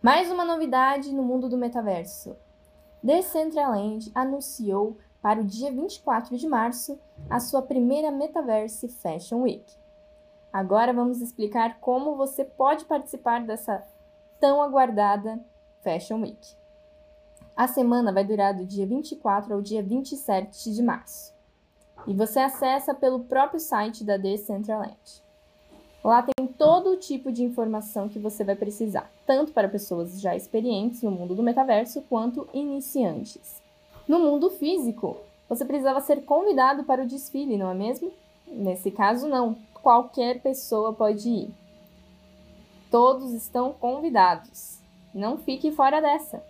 Mais uma novidade no mundo do metaverso. Decentraland anunciou para o dia 24 de março a sua primeira Metaverse Fashion Week. Agora vamos explicar como você pode participar dessa tão aguardada Fashion Week. A semana vai durar do dia 24 ao dia 27 de março. E você acessa pelo próprio site da Decentraland. Lá tem todo o tipo de informação que você vai precisar, tanto para pessoas já experientes no mundo do metaverso quanto iniciantes. No mundo físico, você precisava ser convidado para o desfile, não é mesmo? Nesse caso, não. Qualquer pessoa pode ir. Todos estão convidados. Não fique fora dessa.